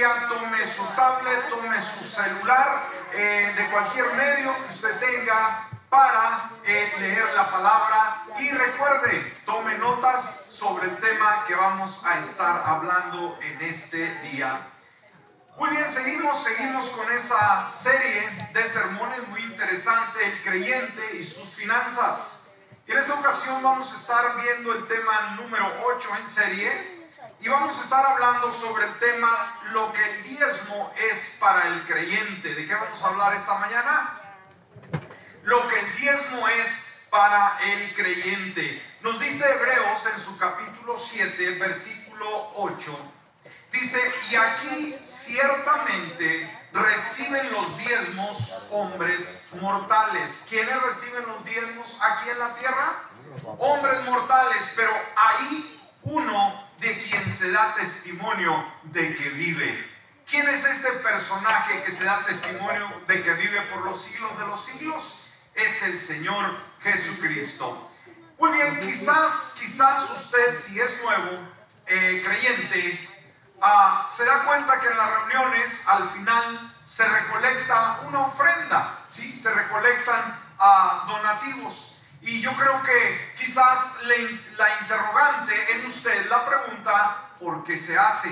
Tome su tablet, tome su celular, eh, de cualquier medio que usted tenga para eh, leer la palabra y recuerde, tome notas sobre el tema que vamos a estar hablando en este día. Muy bien, seguimos, seguimos con esa serie de sermones muy interesante, el creyente y sus finanzas. Y en esta ocasión vamos a estar viendo el tema número 8 en serie y vamos a estar hablando sobre el tema lo que el diezmo es para el creyente. ¿De qué vamos a hablar esta mañana? Lo que el diezmo es para el creyente. Nos dice Hebreos en su capítulo 7, versículo 8. Dice, y aquí ciertamente reciben los diezmos hombres mortales. ¿Quiénes reciben los diezmos aquí en la tierra? Hombres mortales, pero hay uno de quien se da testimonio de que vive. ¿Quién es este personaje que se da testimonio de que vive por los siglos de los siglos? Es el Señor Jesucristo. Muy bien, quizás, quizás usted, si es nuevo, eh, creyente, ah, se da cuenta que en las reuniones al final se recolecta una ofrenda, ¿sí? se recolectan ah, donativos. Y yo creo que quizás la interrogante en usted, la pregunta, ¿por qué se hace?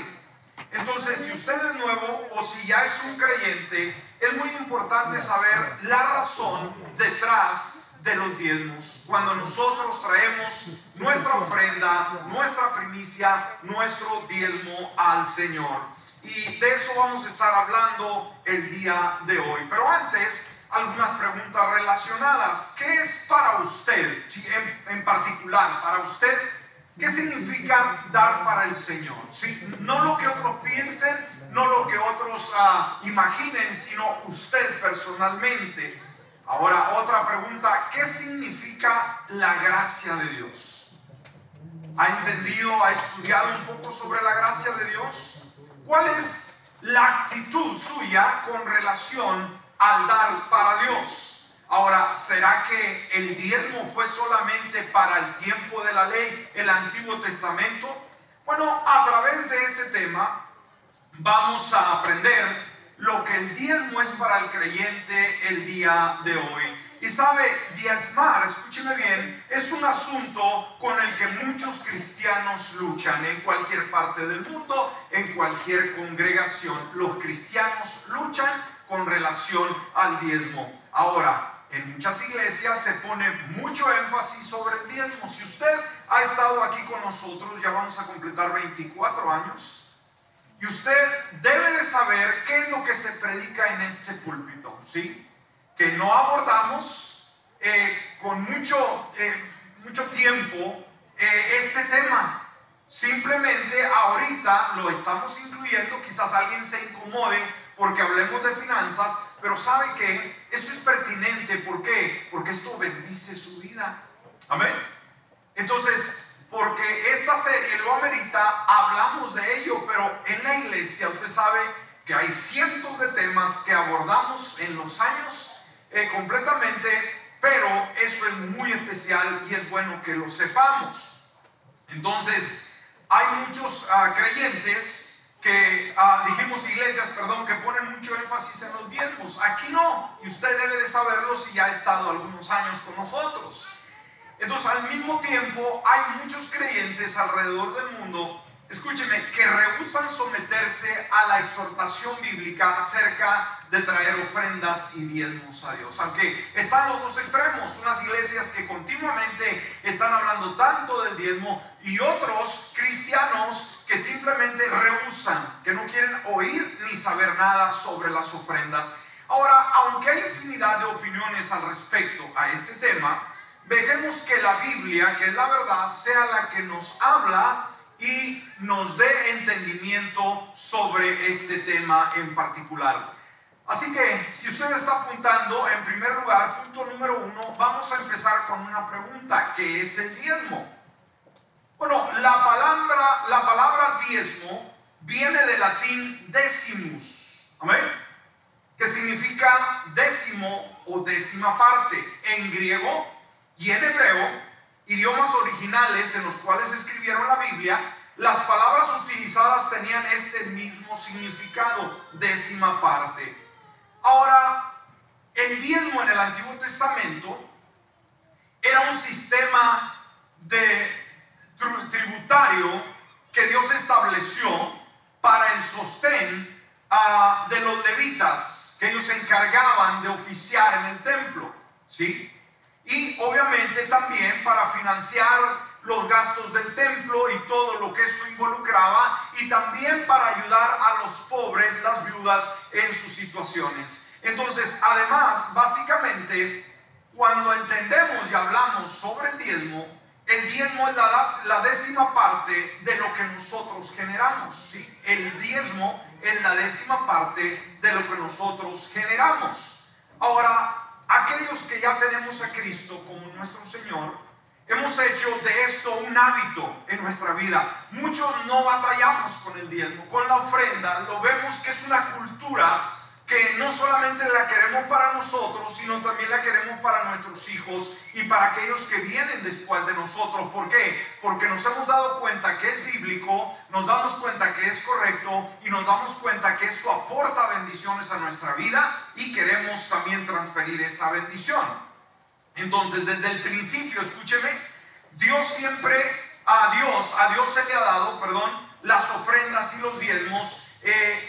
Entonces, si usted es nuevo o si ya es un creyente, es muy importante saber la razón detrás de los diezmos. Cuando nosotros traemos nuestra ofrenda, nuestra primicia, nuestro diezmo al Señor. Y de eso vamos a estar hablando el día de hoy. Pero antes, algunas preguntas relacionadas. ¿Qué es para usted, en, particular, para usted, qué significa dar para el Señor? ¿Sí? No lo que otros piensen, no lo que otros ah, imaginen, sino usted personalmente. Ahora, otra pregunta, ¿qué significa la gracia de Dios? ¿Ha entendido, ha estudiado un poco sobre la gracia de Dios? ¿Cuál es la actitud suya con relación al dar para Dios? Ahora, ¿será que el diezmo fue solamente para el tiempo de la ley, el Antiguo Testamento? Bueno, a través de este tema vamos a aprender lo que el diezmo es para el creyente el día de hoy. Y sabe, diezmar, escúcheme bien, es un asunto con el que muchos cristianos luchan en cualquier parte del mundo, en cualquier congregación. Los cristianos luchan con relación al diezmo. Ahora, en muchas iglesias se pone mucho énfasis sobre el diezmo. Si usted ha estado aquí con nosotros, ya vamos a completar 24 años y usted debe de saber qué es lo que se predica en este púlpito, ¿sí? Que no abordamos eh, con mucho, eh, mucho tiempo eh, este tema. Simplemente ahorita lo estamos incluyendo, quizás alguien se incomode porque hablemos de finanzas, pero sabe que esto es pertinente. ¿Por qué? Porque esto bendice su vida. Amén. Entonces, porque esta serie lo amerita, hablamos de ello, pero en la iglesia usted sabe que hay cientos de temas que abordamos en los años eh, completamente, pero esto es muy especial y es bueno que lo sepamos. Entonces, hay muchos ah, creyentes que, ah, dijimos iglesias, perdón, que ponen mucho énfasis en los diezmos. Aquí no, y usted debe de saberlo si ya ha estado algunos años con nosotros. Entonces, al mismo tiempo, hay muchos creyentes alrededor del mundo, escúcheme, que rehusan someterse a la exhortación bíblica acerca de traer ofrendas y diezmos a Dios. Aunque están los dos extremos, unas iglesias que continuamente están hablando tanto del diezmo y otros cristianos que simplemente rehusan, que no quieren oír ni saber nada sobre las ofrendas. Ahora, aunque hay infinidad de opiniones al respecto a este tema, Dejemos que la Biblia, que es la verdad, sea la que nos habla y nos dé entendimiento sobre este tema en particular. Así que si usted está apuntando, en primer lugar, punto número uno, vamos a empezar con una pregunta, ¿qué es el diezmo? Bueno, la palabra, la palabra diezmo viene del latín decimus, ¿amén? Que significa décimo o décima parte. En griego y en hebreo, idiomas originales en los cuales escribieron la Biblia, las palabras utilizadas tenían este mismo significado, décima parte. Ahora, el diezmo en el Antiguo Testamento era un sistema de tributario que Dios estableció para el sostén ah, de los levitas, que ellos se encargaban de oficiar en el templo, ¿sí? Y obviamente también para financiar los gastos del templo y todo lo que esto involucraba, y también para ayudar a los pobres, las viudas, en sus situaciones. Entonces, además, básicamente, cuando entendemos y hablamos sobre el diezmo, el diezmo es la, décima parte de lo que nosotros generamos. ¿sí? El diezmo es la décima parte de lo que nosotros generamos. Ahora, aquellos que ya tenemos a Cristo como nuestro Señor, Hemos hecho de esto un hábito en nuestra vida. Muchos no batallamos con el diezmo, con la ofrenda. Lo vemos que es una cultura que no solamente la queremos para nosotros, sino también la queremos para nuestros hijos y para aquellos que vienen después de nosotros. ¿Por qué? Porque nos hemos dado cuenta que es bíblico, nos damos cuenta que es correcto y nos damos cuenta que esto aporta bendiciones a nuestra vida y queremos también transferir esa bendición. Entonces, desde el principio, escúcheme, Dios siempre, a Dios, a Dios se le ha dado, perdón, las ofrendas y los diezmos eh,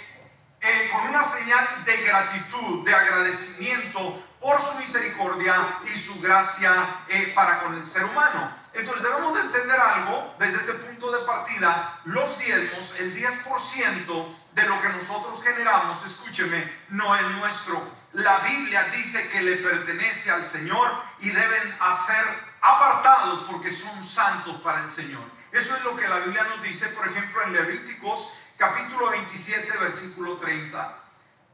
con una señal de gratitud, de agradecimiento por su misericordia y su gracia eh, para con el ser humano. Entonces debemos de entender algo desde ese punto de partida. Los diezmos, el 10% de lo que nosotros generamos, escúcheme, no es nuestro la Biblia dice que le pertenece al Señor y deben hacer apartados porque son santos para el Señor. Eso es lo que la Biblia nos dice, por ejemplo, en Levíticos capítulo 27, versículo 30.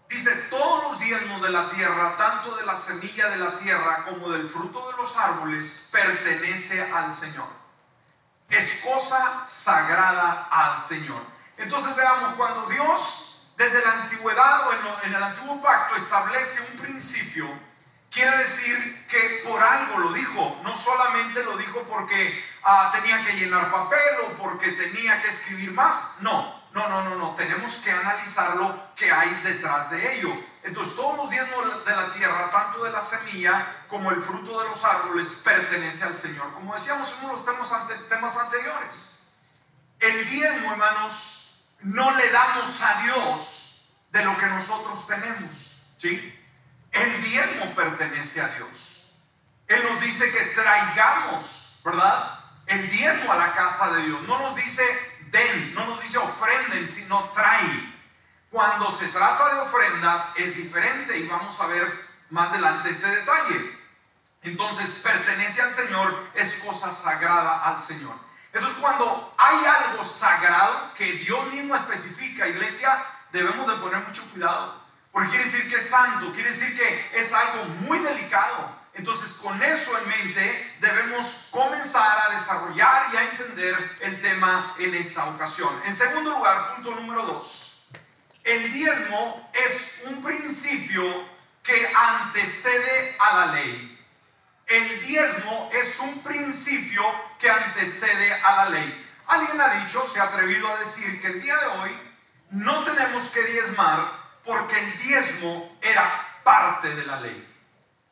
Dice, todos los diezmos de la tierra, tanto de la semilla de la tierra como del fruto de los árboles, pertenece al Señor. Es cosa sagrada al Señor. Entonces veamos, cuando Dios desde la antigüedad o en, el antiguo pacto establece un principio, quiere decir que por algo lo dijo, no solamente lo dijo porque ah, tenía que llenar papel o porque tenía que escribir más, no, no, no, no, no, tenemos que analizar lo que hay detrás de ello. Entonces todos los diezmos de la tierra, tanto de la semilla como el fruto de los árboles, pertenece al Señor. Como decíamos en uno de los temas, temas anteriores, el diezmo, hermanos, no le damos a Dios de lo que nosotros tenemos. ¿Sí? El diezmo pertenece a Dios. Él nos dice que traigamos, ¿verdad? El diezmo a la casa de Dios. No nos dice den, no nos dice ofrenden, sino trae. Cuando se trata de ofrendas es diferente y vamos a ver más adelante este detalle. Entonces pertenece al Señor, es cosa sagrada al Señor. Entonces cuando hay algo sagrado que Dios mismo especifica, iglesia, debemos de poner mucho cuidado. Porque quiere decir que es santo, quiere decir que es algo en segundo lugar, punto número dos. El diezmo es un principio que antecede a la ley. El diezmo es un principio que antecede a la ley. Alguien ha dicho, se ha atrevido a decir que el día de hoy no tenemos que diezmar porque el diezmo era parte de la ley.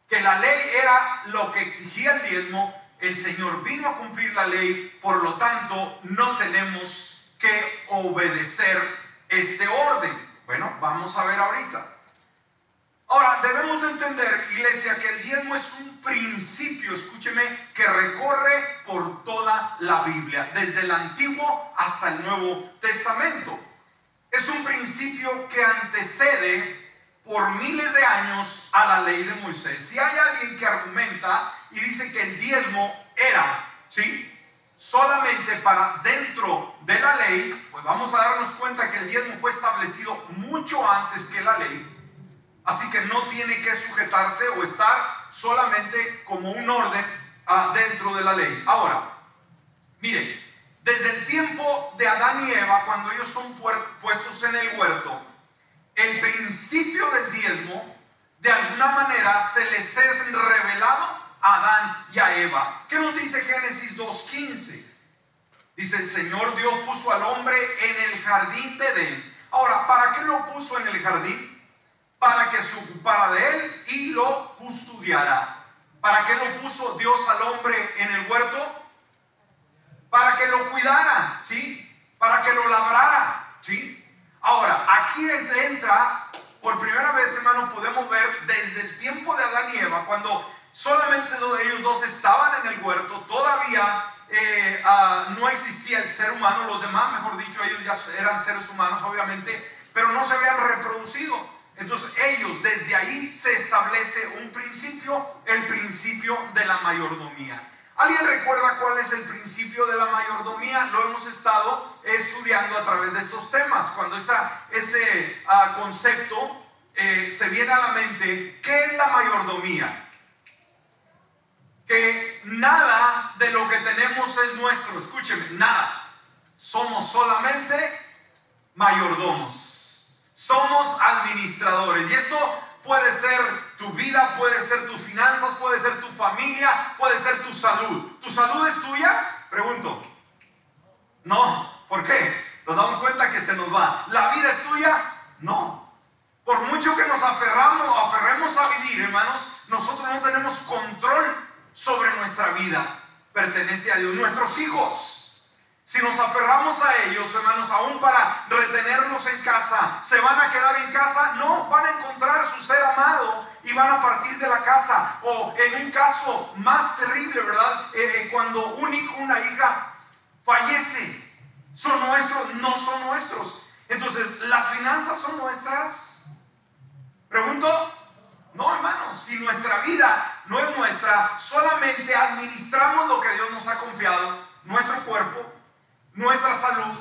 Que la ley era lo que exigía el diezmo, el Señor vino a cumplir la ley, por lo tanto no tenemos que obedecer este orden. Bueno, vamos a ver ahorita. Ahora, debemos de entender, iglesia, que el diezmo es un principio, escúcheme, que recorre por toda la Biblia, desde el Antiguo hasta el Nuevo Testamento. Es un principio que antecede por miles de años a la ley de Moisés. Si hay alguien que argumenta y dice que el diezmo era, ¿sí? Solamente para dentro de la ley, pues vamos a darnos cuenta que el diezmo fue establecido mucho antes que la ley Así que no tiene que sujetarse o estar solamente como un orden ah, dentro de la ley. Ahora, miren, desde el tiempo de Adán y Eva, cuando ellos son puestos en el huerto, el principio del diezmo, de alguna manera, se les es revelado a Adán y a Eva. ¿Qué nos dice Génesis 2.15? Dice, el Señor Dios puso al hombre en el jardín de Edén Ahora, ¿para qué lo puso en el jardín? Para que se ocupara de él y lo custodiara. ¿Para qué lo puso Dios al hombre en el huerto? Para que lo cuidara, ¿sí? Para que lo labrara, ¿sí? Ahora, aquí entra, por primera vez, hermano, podemos ver desde el tiempo de Adán y Eva, cuando solamente ellos dos estaban en el huerto, todavía ah, no existía el ser humano, los demás, mejor dicho, ellos ya eran seres humanos, obviamente, pero no se habían reproducido. Entonces ellos, desde ahí se establece un principio, el principio de la mayordomía. ¿Alguien recuerda cuál es el principio de la mayordomía? Lo hemos estado estudiando a través de estos temas. Cuando ese ah, concepto eh, se viene a la mente, ¿qué es la mayordomía? Nada de lo que tenemos es nuestro. Escúcheme, nada. Somos solamente mayordomos. Somos administradores. Y esto puede ser tu vida, puede ser tus finanzas, puede ser tu familia, puede ser tu salud. ¿Tu salud es tuya? Pregunto. No. ¿Por qué? Nos damos cuenta que se nos va. ¿La vida es tuya? No. Por mucho que nos aferramos, aferremos a vivir, hermanos, nosotros no tenemos control sobre nuestra vida. Pertenece a Dios. Nuestros hijos si nos aferramos a ellos, hermanos, aún para retenerlos en casa, ¿se van a quedar en casa? No, van a encontrar su ser amado y van a partir de la casa. O en un caso más terrible, ¿verdad? Eh, eh, cuando un hijo, una hija fallece, son nuestros, no son nuestros. Entonces, ¿las finanzas son nuestras? Pregunto. No, hermanos, si nuestra vida no es nuestra, solamente administramos lo que Dios nos ha confiado, nuestro cuerpo, nuestra salud,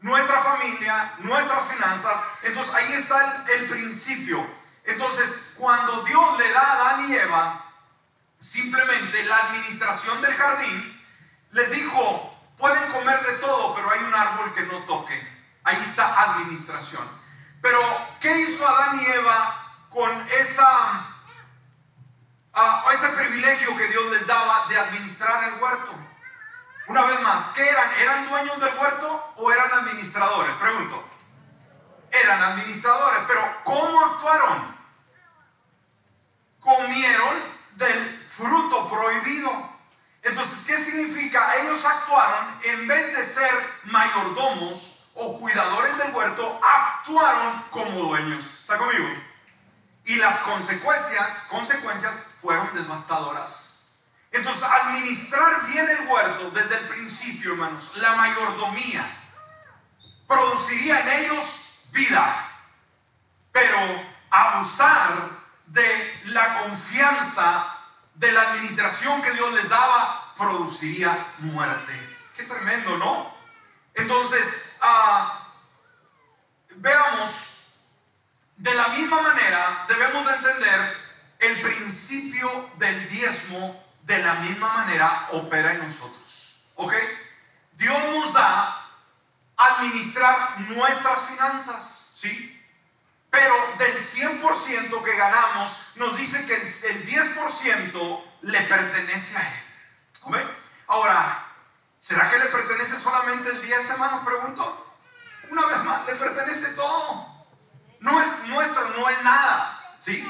nuestra familia, nuestras finanzas. Entonces ahí está el, principio. Entonces cuando Dios le da a Adán y Eva simplemente la administración del jardín, les dijo, pueden comer de todo, pero hay un árbol que no toquen. Ahí está administración. Pero, ¿qué hizo Adán y Eva con esa, uh, ese privilegio que Dios les daba de administrar el huerto? Una vez más, ¿qué eran? ¿Eran dueños del huerto o eran administradores? Pregunto. Eran administradores, pero ¿cómo actuaron? Comieron del fruto prohibido. Entonces, ¿qué significa? Ellos actuaron, en vez de ser mayordomos o cuidadores del huerto, actuaron como dueños. ¿Está conmigo? Y las consecuencias, consecuencias fueron devastadoras. Entonces, administrar bien el huerto desde el principio, hermanos, la mayordomía, produciría en ellos vida, pero abusar de la confianza de la administración que Dios les daba produciría muerte. Qué tremendo, ¿no? Entonces, ah, veamos, de la misma manera debemos de entender el principio del diezmo de la misma manera opera en nosotros. ¿Ok? Dios nos da administrar nuestras finanzas, ¿sí? Pero del 100% que ganamos, nos dice que el 10% le pertenece a Él. ¿Ok? Ahora, ¿será que le pertenece solamente el 10, hermano? Pregunto. Una vez más, le pertenece todo. No es nuestro, no es nada, ¿sí?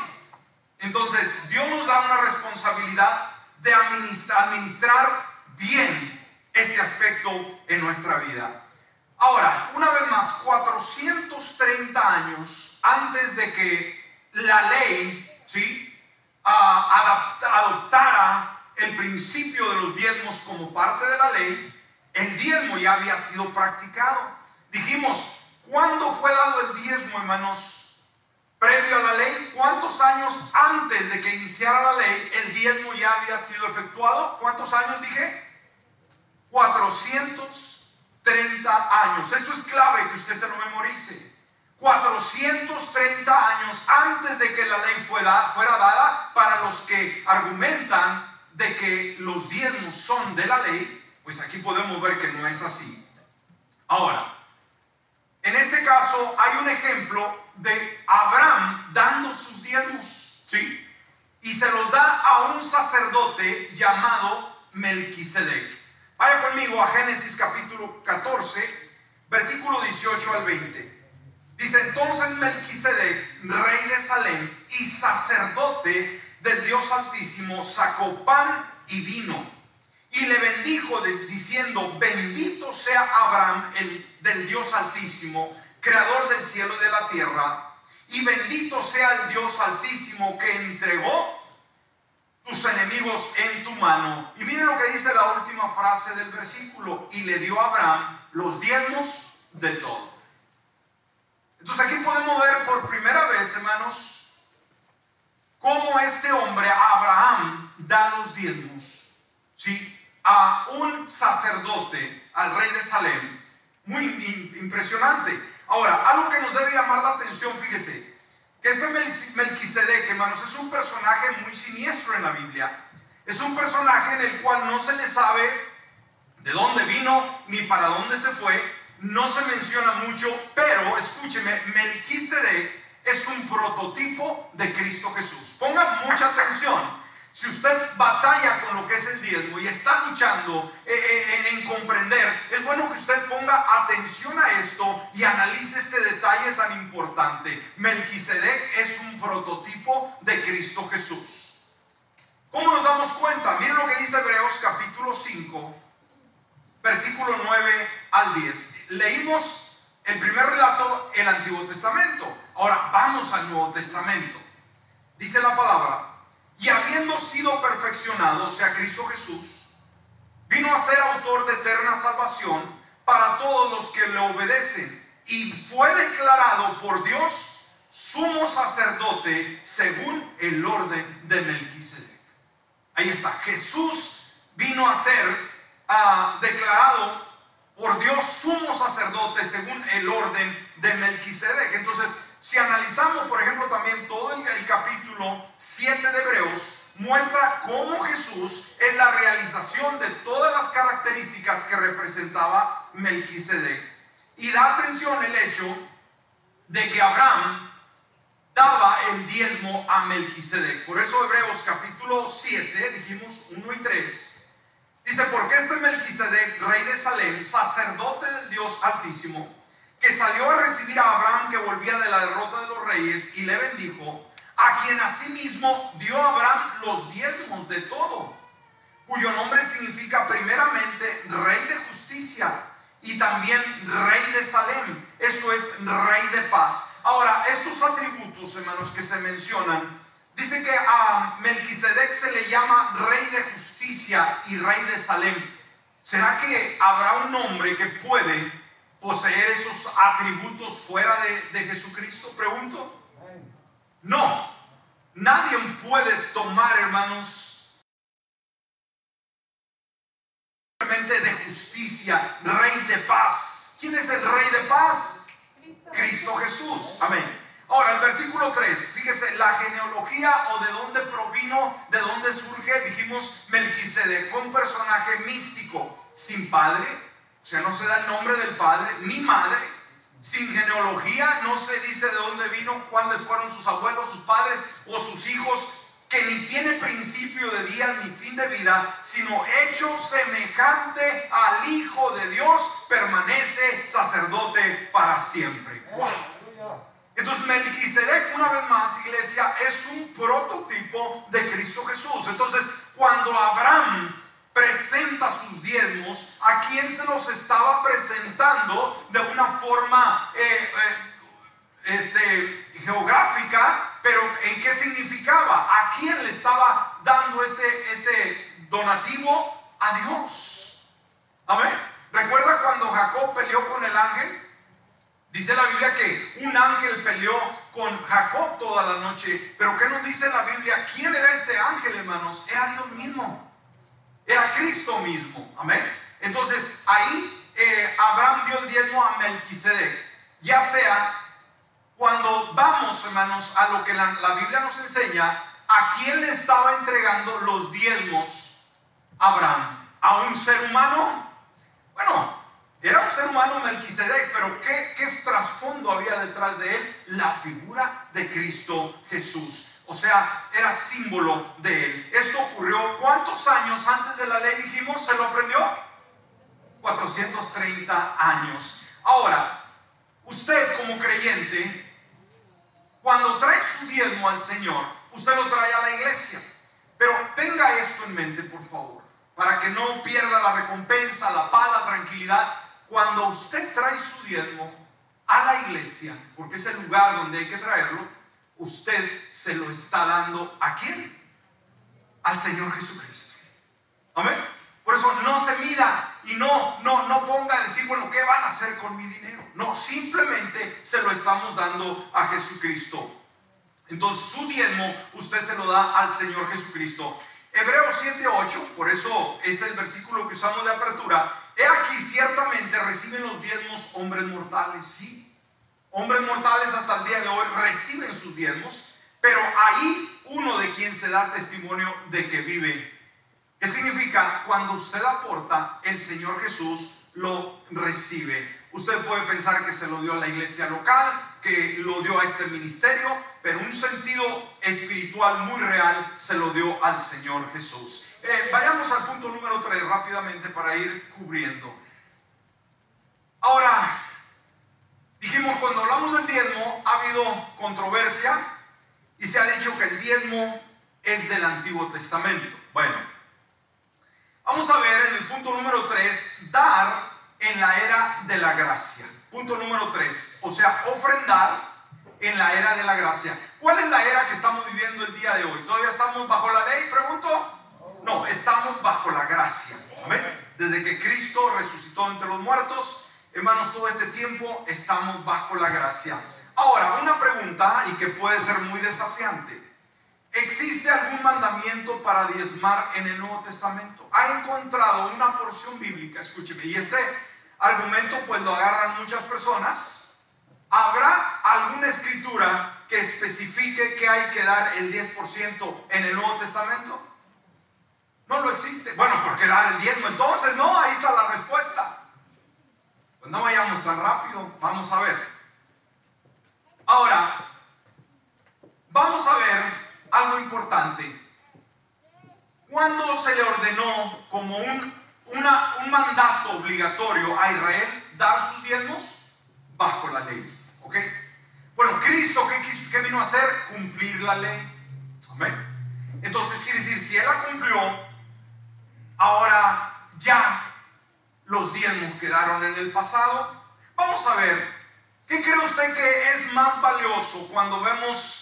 Entonces, Dios nos da una responsabilidad de administrar, bien este aspecto en nuestra vida. Ahora, una vez más, 430 años antes de que la ley ¿sí? Ah, adoptara el principio de los diezmos como parte de la ley, el diezmo ya había sido practicado. Dijimos, ¿cuándo fue dado el diezmo, hermanos? previo a la ley, ¿cuántos años antes de que iniciara la ley el diezmo ya había sido efectuado? ¿Cuántos años dije? 430 años. Esto es clave que usted se lo memorice. 430 años antes de que la ley fuera, fuera dada para los que argumentan de que los diezmos son de la ley, pues aquí podemos ver que no es así. Ahora, en este caso hay un ejemplo de Abraham dando sus diezmos, ¿sí? Y se los da a un sacerdote llamado Melquisedec. Vaya conmigo a Génesis capítulo 14, versículo 18 al 20. Dice entonces Melquisedec, rey de Salem y sacerdote del Dios Altísimo, sacó pan y vino y le bendijo diciendo, bendito sea Abraham, el del Dios Altísimo, creador del cielo y de la tierra, y bendito sea el Dios Altísimo que entregó tus enemigos en tu mano. Y miren lo que dice la última frase del versículo, y le dio a Abraham los diezmos de todo. Entonces aquí podemos ver por primera vez, hermanos, cómo este hombre, Abraham, da los diezmos, ¿sí? A un sacerdote, al rey de Salem. Muy impresionante. Ahora, algo que nos debe llamar la atención, fíjese, que este Melquisedec, hermanos, es un personaje muy siniestro en la Biblia. Es un personaje en el cual no se le sabe de dónde vino ni para dónde se fue no se menciona mucho, pero escúcheme, Melquisedec es un prototipo de Cristo Jesús. Ponga mucha atención. Si usted batalla con lo que es el diezmo y está luchando eh, eh, en, comprender, es bueno que usted ponga atención a esto y analice este detalle tan importante. Melquisedec es un prototipo de Cristo Jesús. ¿Cómo nos damos cuenta? Miren lo que dice Hebreos capítulo 5, versículo 9 al 10 leímos el primer relato, el Antiguo Testamento. Ahora vamos al Nuevo Testamento. Dice la palabra, y habiendo sido perfeccionado, o sea, Cristo Jesús, vino a ser autor de eterna salvación para todos los que le obedecen y fue declarado por Dios sumo sacerdote según el orden de Melquisedec. Ahí está, Jesús vino a ser ah, declarado por Dios sumo sacerdote según el orden de Melquisedec. Entonces, si analizamos, por ejemplo, también todo el, capítulo 7 de Hebreos, muestra cómo Jesús es la realización de todas las características que representaba Melquisedec. Y da atención el hecho de que Abraham daba el diezmo a Melquisedec. Por eso Hebreos capítulo 7, dijimos 1 y 3, Dice, porque este Melquisedec, rey de Salem, sacerdote del Dios Altísimo, que salió a recibir a Abraham que volvía de la derrota de los reyes y le bendijo, a quien asimismo dio a Abraham los diezmos de todo, cuyo nombre significa primeramente rey de justicia y también rey de Salem, esto es rey de paz. Ahora, estos atributos, hermanos, que se mencionan, Dice que a Melquisedec se le llama rey de justicia y rey de Salem. ¿Será que habrá un hombre que puede poseer esos atributos fuera de, Jesucristo? Pregunto. No. Nadie puede tomar, hermanos, de justicia, rey de paz. ¿Quién es el rey de paz? Cristo Jesús. Amén. Ahora, el versículo 3, fíjese, la genealogía o de dónde provino, de dónde surge, dijimos Melquisedec, un personaje místico, sin padre, o sea, no se da el nombre del padre, ni madre, sin genealogía, no se dice de dónde vino, cuáles fueron sus abuelos, sus padres o sus hijos, que ni tiene principio de día ni fin de vida, sino hecho semejante al Hijo de Dios, permanece sacerdote para siempre. Entonces Melquisedec, una vez más, iglesia, es un prototipo de Cristo Jesús. Entonces, cuando Abraham presenta sus diezmos, ¿a quién se los estaba presentando de una forma eh, eh, este, geográfica? Pero ¿en qué significaba? ¿A quién le estaba dando ese, ese donativo? A Dios. Amén. ¿Recuerda cuando Jacob peleó con el ángel? Dice la Biblia que un ángel peleó con Jacob toda la noche. Pero ¿qué nos dice la Biblia? ¿Quién era ese ángel, hermanos? Era Dios mismo. Era Cristo mismo. Amén. Entonces ahí eh, Abraham dio el diezmo a Melquisedec. Ya sea cuando vamos, hermanos, a lo que la, Biblia nos enseña, ¿a quién le estaba entregando los diezmos Abraham? ¿A un ser humano? Bueno, era un ser humano Melquisedec, pero ¿qué, ¿qué, trasfondo había detrás de él? La figura de Cristo Jesús. O sea, era símbolo de él. Esto ocurrió cuántos años antes de la ley dijimos, se lo aprendió? 430 años. Ahora, usted como creyente, cuando trae su diezmo al Señor, usted lo trae a la iglesia. Pero tenga esto en mente, por favor, para que no pierda la recompensa, la paz, la tranquilidad. Cuando usted trae su diezmo a la iglesia, porque es el lugar donde hay que traerlo, usted se lo está dando a quién? Al Señor Jesucristo. Amén. Por eso no se mida y no, no, no ponga a decir, bueno, ¿qué van a hacer con mi dinero? No, simplemente se lo estamos dando a Jesucristo. Entonces su diezmo usted se lo da al Señor Jesucristo. Hebreos 7:8, por eso es el versículo que usamos de apertura. He aquí ciertamente reciben los diezmos hombres mortales, sí. Hombres mortales hasta el día de hoy reciben sus diezmos, pero ahí uno de quien se da testimonio de que vive. ¿Qué significa? Cuando usted aporta, el Señor Jesús lo recibe. Usted puede pensar que se lo dio a la iglesia local, que lo dio a este ministerio, pero un sentido espiritual muy real se lo dio al Señor Jesús. Eh, vayamos al punto número 3 rápidamente para ir cubriendo. Ahora, dijimos, cuando hablamos del diezmo, ha habido controversia y se ha dicho que el diezmo es del Antiguo Testamento. Bueno, vamos a ver en el punto número 3, dar en la era de la gracia. Punto número 3, o sea, ofrendar en la era de la gracia. ¿Cuál es la era que estamos viviendo el día de hoy? ¿Todavía estamos bajo la ley? Pregunto. No, estamos bajo la gracia. Desde que Cristo resucitó entre los muertos, hermanos, todo este tiempo estamos bajo la gracia. Ahora, una pregunta y que puede ser muy desafiante. ¿Existe algún mandamiento para diezmar en el Nuevo Testamento? ¿Ha encontrado una porción bíblica? Escúcheme, y este argumento pues lo agarran muchas personas ¿Habrá alguna escritura que especifique que hay que dar el 10% en el Nuevo Testamento? No lo existe. Bueno, ¿por qué dar el diezmo? Entonces, no, ahí está la respuesta. Pues no vayamos tan rápido, vamos a ver. Ahora, vamos a ver algo importante. ¿Cuándo se le ordenó como un, un mandato obligatorio a Israel dar sus diezmos? Bajo la ley. ¿Ok? Bueno, Cristo, ¿qué, vino a hacer? Cumplir la ley. Amén. Entonces quiere decir, si Él la cumplió, ahora ya los diezmos quedaron en el pasado. Vamos a ver, ¿qué cree usted que es más valioso cuando vemos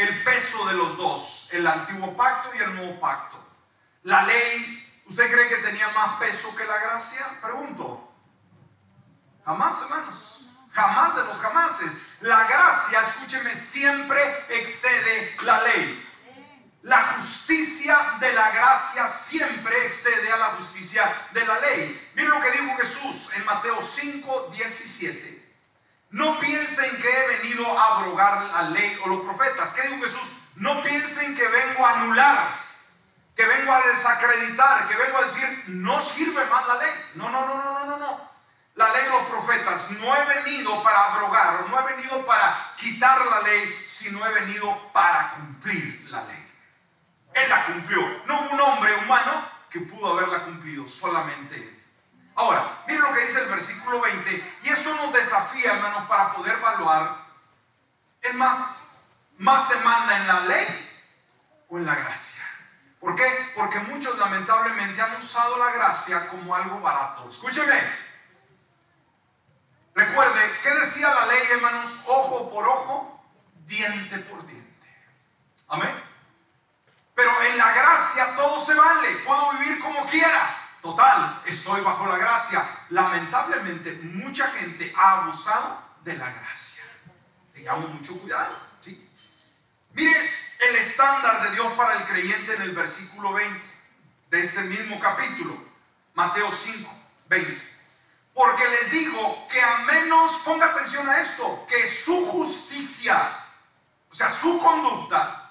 el peso de los dos, el antiguo pacto y el nuevo pacto? La ley, ¿usted cree que tenía más peso que la gracia? Pregunto. Jamás, hermanos. Jamás de los jamases. La gracia, escúcheme, siempre los profetas. ¿Qué dijo Jesús? No piensen que vengo a anular, que vengo a desacreditar, que vengo a decir, no sirve más la ley. No, no, no, no, no, no. no la ley de los profetas, no he venido para abrogar, no he venido para quitar la ley, sino he venido para cumplir la ley. Él la cumplió. No hubo un hombre humano que pudo haberla cumplido, solamente él. Ahora, miren lo que dice el versículo 20, y esto nos desafía, hermanos, para poder evaluar, es más, más demanda en la ley o en la gracia. ¿Por qué? Porque muchos lamentablemente han usado la gracia como algo barato. Escúcheme, Recuerde, ¿qué decía la ley, hermanos? Ojo por ojo, diente por diente. Amén. Pero en la gracia todo se vale. Puedo vivir como quiera. Total, estoy bajo la gracia. Lamentablemente, mucha gente ha abusado de la gracia. Tengamos mucho cuidado. Mire el estándar de Dios para el creyente en el versículo 20 de este mismo capítulo. Mateo 5, 20. Porque les digo que a menos, ponga atención a esto, que su justicia, o sea, su conducta,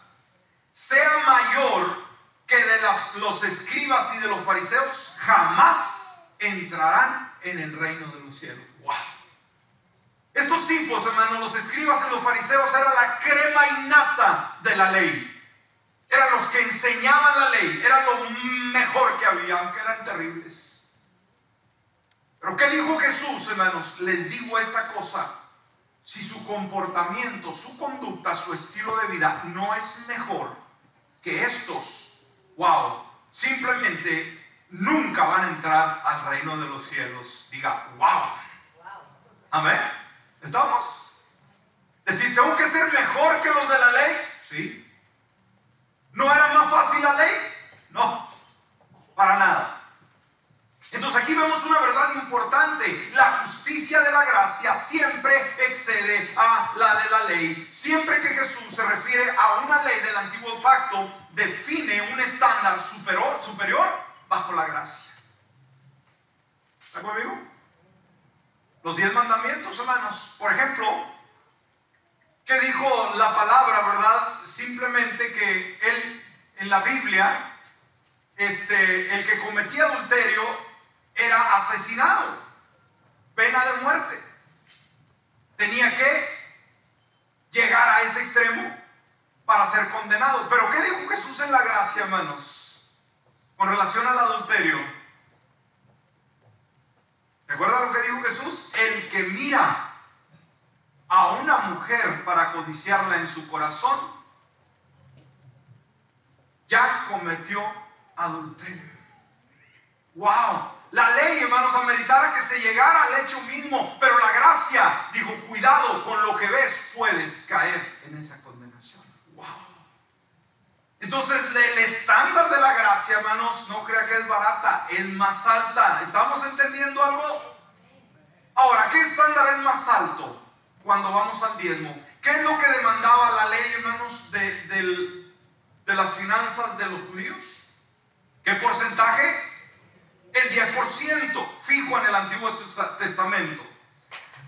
sea mayor que de los escribas y de los fariseos, jamás entrarán en el reino de los cielos. Estos tipos, hermanos, los escribas y los fariseos eran la crema innata de la ley. Eran los que enseñaban la ley, eran lo mejor que había, aunque eran terribles. Pero ¿qué dijo Jesús, hermanos? Les digo esta cosa. Si su comportamiento, su conducta, su estilo de vida no es mejor que estos, wow, simplemente nunca van a entrar al reino de los cielos. Diga, wow. Amén. ¿Estamos? Decir, ¿tengo que ser mejor que los de la ley? Sí. ¿No era más fácil la ley? No, para nada. Entonces aquí vemos una verdad importante. La justicia de la gracia siempre excede a la de la ley. Siempre que Jesús se refiere a una ley del antiguo pacto, define un estándar superior, bajo la gracia. ¿Está conmigo? Los diez mandamientos, hermanos. Por ejemplo, ¿qué dijo la palabra, verdad? Simplemente que él, en la Biblia, este, el que cometía adulterio era asesinado, pena de muerte. Tenía que llegar a ese extremo para ser condenado. Pero ¿qué dijo Jesús en la gracia, hermanos? Con relación al adulterio. ¿Se acuerdan lo que dijo Jesús? El que mira a una mujer para codiciarla en su corazón, ya cometió adulterio. ¡Wow! La ley, hermanos, ameritara que se llegara al hecho mismo, pero la gracia dijo, cuidado con lo que ves, puedes caer en esa. Entonces, el estándar de la gracia, hermanos, no crea que es barata, es más alta. ¿Estamos entendiendo algo? Ahora, ¿qué estándar es más alto cuando vamos al diezmo? ¿Qué es lo que demandaba la ley, hermanos, de, de las finanzas de los judíos? ¿Qué porcentaje? el 10% fijo en el Antiguo Testamento.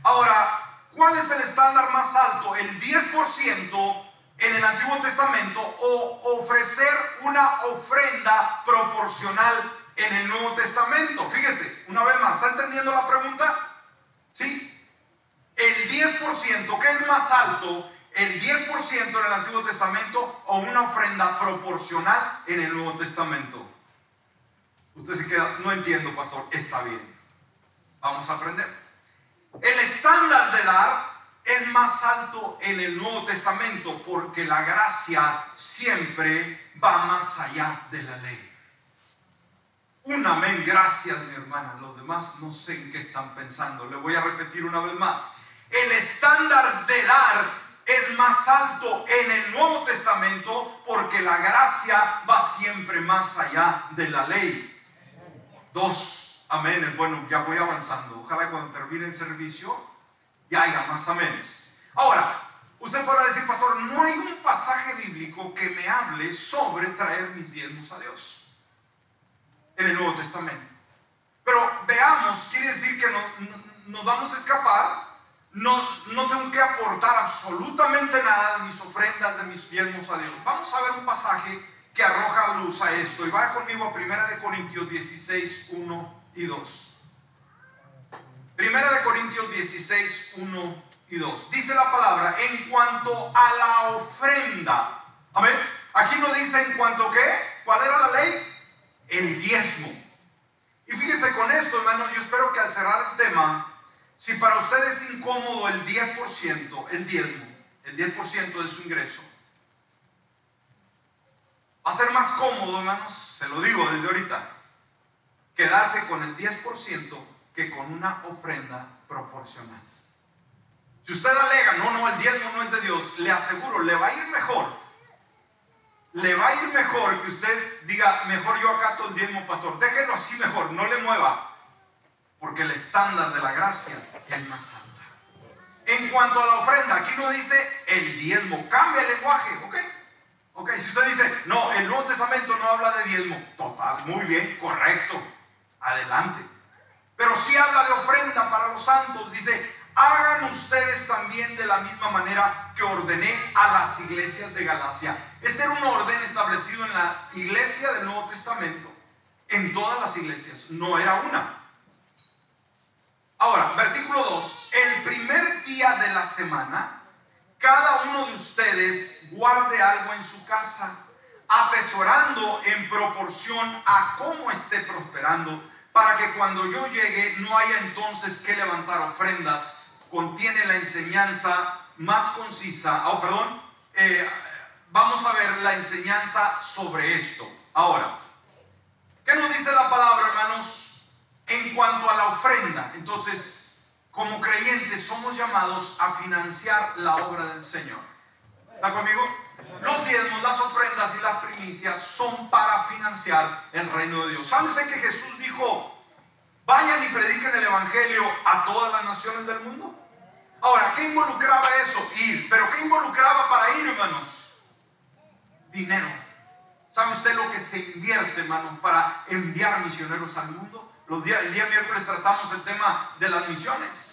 Ahora, ¿cuál es el estándar más alto? ¿El 10% en el Antiguo Testamento o ofrecer una ofrenda proporcional en el Nuevo Testamento? Fíjese, una vez más, ¿está entendiendo la pregunta? ¿Sí? El 10%, ¿qué es más alto? ¿El 10% en el Antiguo Testamento o una ofrenda proporcional en el Nuevo Testamento? Usted se queda, no entiendo, pastor, está bien. Vamos a aprender. El estándar de dar es más alto en el Nuevo Testamento porque la gracia siempre va más allá de la ley. Un amén, gracias mi hermana. Los demás no sé en qué están pensando. Le voy a repetir una vez más. El estándar de dar es más alto en el Nuevo Testamento porque la gracia va siempre más allá de la ley. Dos aménes. Bueno, ya voy avanzando. Ojalá cuando termine el servicio ya haya más aménes. Ahora, usted podrá decir, pastor, no hay un pasaje bíblico que me hable sobre traer mis diezmos a Dios en el Nuevo Testamento. Pero veamos, quiere decir que no, nos vamos a escapar. No, no tengo que aportar absolutamente nada de mis ofrendas, de mis diezmos a Dios. Vamos a ver un pasaje que arroja luz a esto. Y va conmigo a Primera de Corintios 16, 1 y 2. Primera de Corintios 16, 1 y 2. Dice la palabra, en cuanto a la ofrenda. Amén. Aquí no dice en cuanto a qué. ¿Cuál era la ley? El diezmo. Y fíjese con esto, hermanos, yo espero que al cerrar el tema, si para usted es incómodo el 10%, el diezmo, el 10% de su ingreso, Va a ser más cómodo, hermanos, se lo digo desde ahorita, quedarse con el 10% que con una ofrenda proporcional. Si usted alega, no, no, el diezmo no es de Dios, le aseguro, le va a ir mejor. Le va a ir mejor que usted diga, mejor yo acato el diezmo, pastor. Déjelo así mejor, no le mueva. Porque el estándar de la gracia es más alto. En cuanto a la ofrenda, aquí no dice el diezmo, cambia el lenguaje, ¿ok? Ok, si usted dice, no, el Nuevo Testamento no habla de diezmo, total, muy bien, correcto, adelante. Pero sí habla de ofrenda para los santos, dice, hagan ustedes también de la misma manera que ordené a las iglesias de Galacia. Este era un orden establecido en la iglesia del Nuevo Testamento, en todas las iglesias, no era una. Ahora, versículo 2, el primer día de la semana, cada uno de ustedes guarde algo en su casa, atesorando en proporción a cómo esté prosperando, para que cuando yo llegue no haya entonces que levantar ofrendas. Contiene la enseñanza más concisa. Oh, perdón. Eh, vamos a ver la enseñanza sobre esto. Ahora, ¿qué nos dice la palabra, hermanos, en cuanto a la ofrenda? Entonces, como creyentes somos llamados a financiar la obra del Señor. ¿Está conmigo? Los diezmos, las ofrendas y las primicias son para financiar el reino de Dios. ¿Sabe usted que Jesús dijo, vayan y prediquen el Evangelio a todas las naciones del mundo? Ahora, ¿qué involucraba eso? Ir. ¿Pero qué involucraba para ir, hermanos? Dinero. ¿Sabe usted lo que se invierte, hermanos, para enviar misioneros al mundo? Los días, el día miércoles tratamos el tema de las misiones.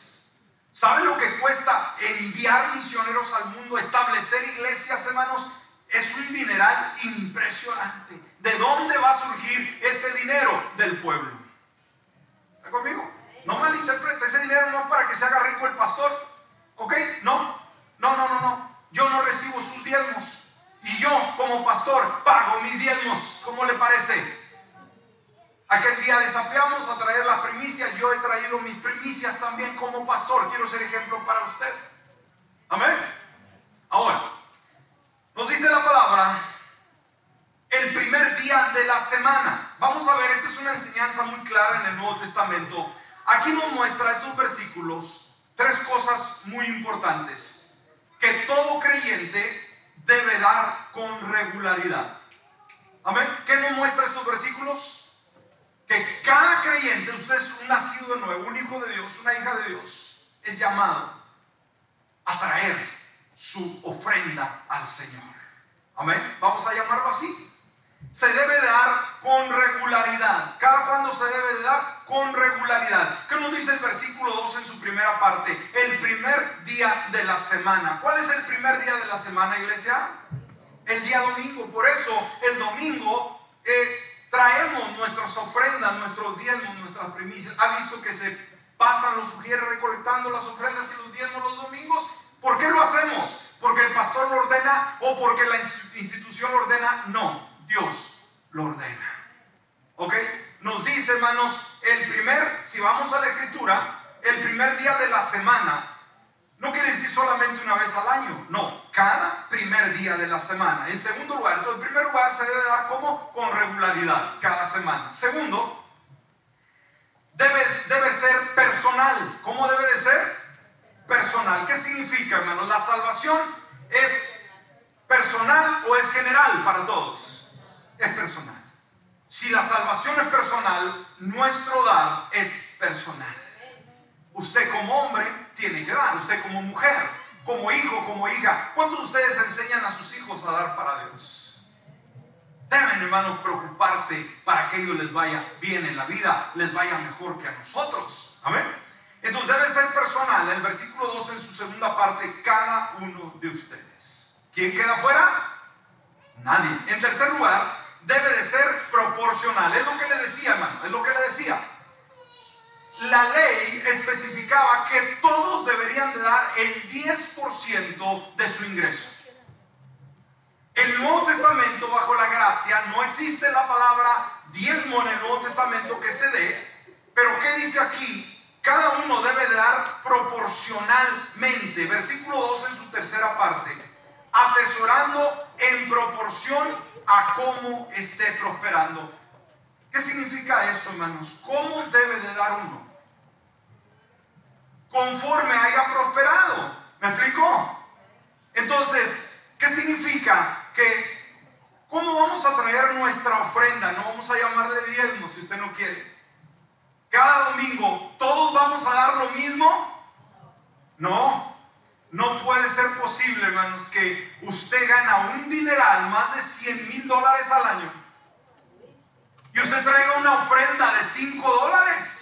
¿Sabe lo que cuesta enviar misioneros al mundo, establecer iglesias, hermanos? Es un dineral impresionante. ¿De dónde va a surgir ese dinero? Del pueblo. ¿Está conmigo? No malinterprete, ese dinero no es para que se haga rico el pastor. ¿Ok? No, no, no, no, no. Yo no recibo sus diezmos. Y yo, como pastor, pago mis diezmos. ¿Cómo le parece? Aquel día desafiamos a traer las primicias. Yo he traído mis primicias también como pastor. Quiero ser ejemplo para usted. Amén. Ahora, nos dice la palabra el primer día de la semana. Vamos a ver, esta es una enseñanza muy clara en el Nuevo Testamento. Aquí nos muestra estos versículos tres cosas muy importantes que todo creyente debe dar con regularidad. Amén. ¿Qué nos muestra estos versículos? Que cada creyente, usted es un nacido de nuevo, un hijo de Dios, una hija de Dios, es llamado a traer su ofrenda al Señor. Amén. Vamos a llamarlo así se debe dar con regularidad. ¿Cada cuándo se debe de dar? Con regularidad. ¿Qué nos dice el versículo 2 en su primera parte? El primer día de la semana. ¿Cuál es el primer día de la semana, iglesia? El día domingo. Por eso el domingo eh, traemos nuestras ofrendas, nuestros diezmos, nuestras primicias. ¿Ha visto que se pasan los sugieres recolectando las ofrendas y los diezmos los domingos? ¿Por qué lo hacemos? ¿Porque el pastor lo ordena o porque la institución lo ordena? No Dios lo ordena. ¿Ok? Nos dice, hermanos, el primer, si vamos a la escritura, el primer día de la semana, no quiere decir solamente una vez al año, no, cada primer día de la semana. En segundo lugar, entonces, el primer lugar se debe dar como con regularidad, cada semana. Segundo, debe, debe ser personal. ¿Cómo debe de ser? Personal. ¿Qué significa, hermanos? La salvación es personal o es general para todos es personal. Si la salvación es personal, nuestro dar es personal. Usted como hombre tiene que dar, usted como mujer, como hijo, como hija. ¿Cuántos de ustedes enseñan a sus hijos a dar para Dios? Deben, hermanos, preocuparse para que ellos les vaya bien en la vida, les vaya mejor que a nosotros. Amén. Entonces debe ser personal. El versículo 2 en su segunda parte, cada uno de ustedes. ¿Quién queda fuera? Nadie. En tercer lugar, debe de ser proporcional. Es lo que le decía, hermano, es lo que le decía. La ley especificaba que todos deberían de dar el 10% de su ingreso. El Nuevo Testamento, bajo la gracia, no existe la palabra diezmo en el Nuevo Testamento que se dé, pero ¿qué dice aquí? Cada uno debe de dar proporcionalmente. Versículo 2 en su tercera parte. Atesorando en proporción a cómo esté prosperando. ¿Qué significa esto, hermanos? ¿Cómo debe de dar uno? Conforme haya prosperado. ¿Me explicó? Entonces, ¿qué significa? Que ¿cómo vamos a traer nuestra ofrenda? No vamos a llamarle diezmo si usted no quiere. Cada domingo, ¿todos vamos a dar lo mismo? No. No puede ser posible, hermanos, que usted gana un dineral, más de 100 mil dólares al año, y usted traiga una ofrenda de 5 dólares.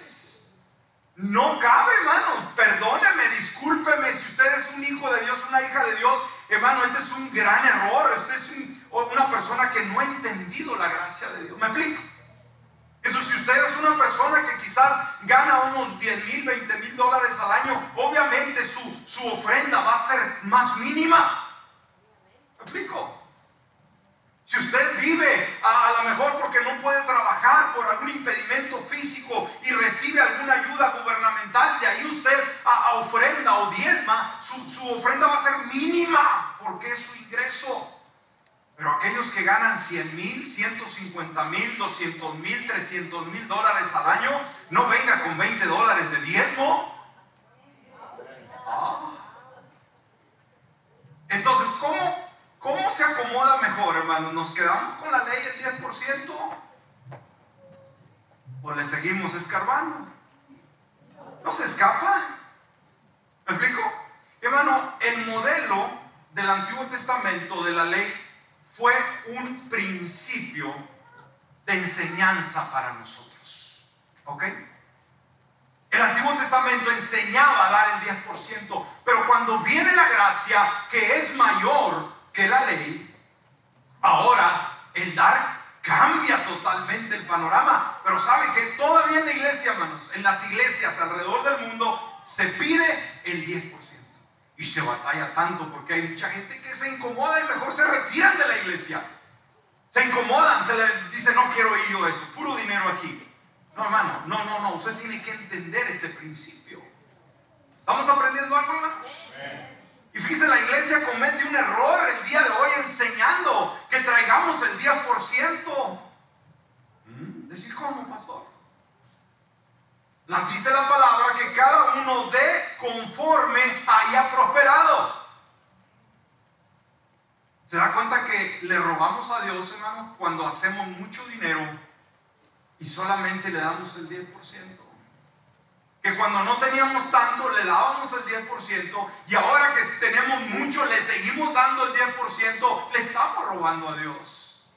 No cabe, hermano. Perdóneme, discúlpeme si usted es un hijo de Dios, una hija de Dios. Hermano, este es un gran error. Usted es una persona que no ha entendido la gracia de Dios. ¿Me explico? Entonces, si usted es una persona que quizás gana unos 10 mil, 20 mil dólares al año, obviamente su, su ofrenda va a ser más mínima. ¿Me explico? Si usted vive a, lo mejor porque no puede trabajar, trabajar por algún impedimento físico y recibe alguna ayuda gubernamental, de ahí usted a, ofrenda o diezma, su, su ofrenda va a ser mínima porque es su ingreso. Pero aquellos que ganan 100 mil, 150 mil, 200 mil, 300 mil dólares al año, no venga con 20 dólares de diezmo. Ah. Entonces, ¿cómo, ¿cómo se acomoda mejor, hermano? ¿Nos quedamos con la ley del 10%? ¿O le seguimos escarbando? ¿No se escapa? ¿Me explico? Hermano, el modelo del Antiguo Testamento de la ley fue un principio de enseñanza para nosotros. ¿Ok? El Antiguo Testamento enseñaba a dar el 10%, pero cuando viene la gracia que es mayor que la ley, ahora el dar cambia totalmente el panorama. Pero sabe que todavía en la iglesia, hermanos, en las iglesias alrededor del mundo, se pide el 10%. Y se batalla tanto porque hay mucha gente que se incomoda y mejor se retiran de la iglesia. Se incomodan, se les dice, no quiero ir yo eso, puro dinero aquí. No, hermano, no, no, no, usted tiene que entender este principio. ¿Estamos aprendiendo algo, hermano? Y fíjese, la iglesia comete un error el día de hoy enseñando que traigamos el 10%. ¿Mm? Decir, ¿cómo, pastor? La dice la palabra que cada uno dé conforme haya prosperado. ¿Se da cuenta que le robamos a Dios, hermano, cuando hacemos mucho dinero y solamente le damos el 10%? Que cuando no teníamos tanto le dábamos el 10% y ahora que tenemos mucho le seguimos dando el 10%, le estamos robando a Dios.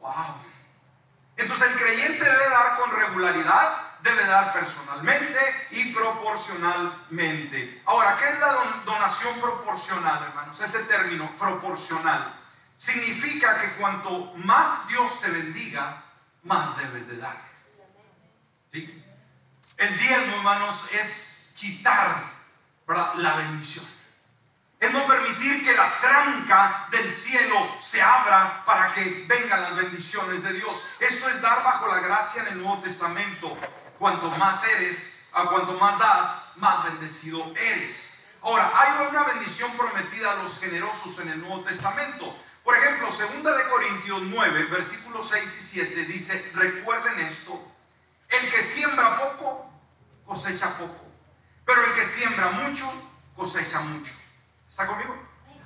¡Wow! Entonces el creyente debe dar con regularidad debe dar personalmente y proporcionalmente. Ahora, ¿qué es la donación proporcional, hermanos? Ese término, proporcional, significa que cuanto más Dios te bendiga, más debes de dar. ¿Sí? El diezmo, hermanos, es quitar la bendición. Es no permitir que la tranca del cielo se abra para que vengan las bendiciones de Dios. Esto es dar bajo la gracia en el Nuevo Testamento cuanto más eres, a cuanto más das, más bendecido eres. Ahora, hay una bendición prometida a los generosos en el Nuevo Testamento. Por ejemplo, 2 de Corintios 9, versículos 6 y 7 dice, recuerden esto, el que siembra poco, cosecha poco, pero el que siembra mucho, cosecha mucho. ¿Está conmigo?